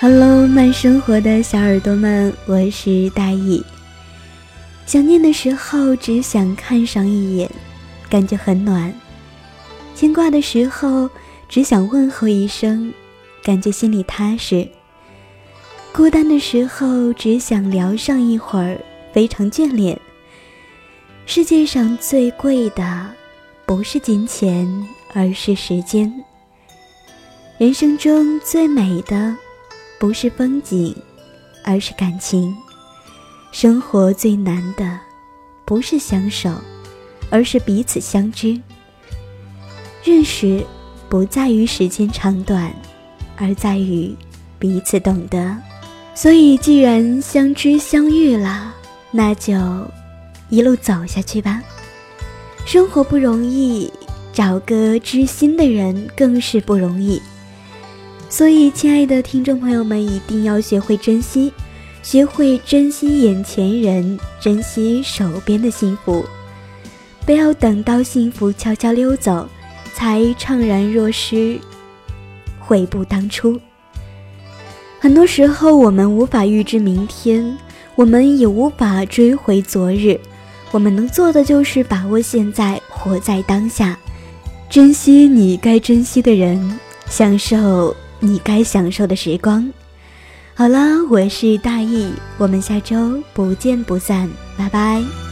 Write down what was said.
满生活的小耳朵们，我是大意。想念的时候，只想看上一眼，感觉很暖；牵挂的时候，只想问候一声，感觉心里踏实；孤单的时候，只想聊上一会儿，非常眷恋。世界上最贵的，不是金钱，而是时间。人生中最美的。不是风景，而是感情。生活最难的，不是相守，而是彼此相知。认识不在于时间长短，而在于彼此懂得。所以，既然相知相遇了，那就一路走下去吧。生活不容易，找个知心的人更是不容易。所以，亲爱的听众朋友们，一定要学会珍惜，学会珍惜眼前人，珍惜手边的幸福，不要等到幸福悄悄溜走，才怅然若失，悔不当初。很多时候，我们无法预知明天，我们也无法追回昨日，我们能做的就是把握现在，活在当下，珍惜你该珍惜的人，享受。你该享受的时光。好了，我是大意，我们下周不见不散，拜拜。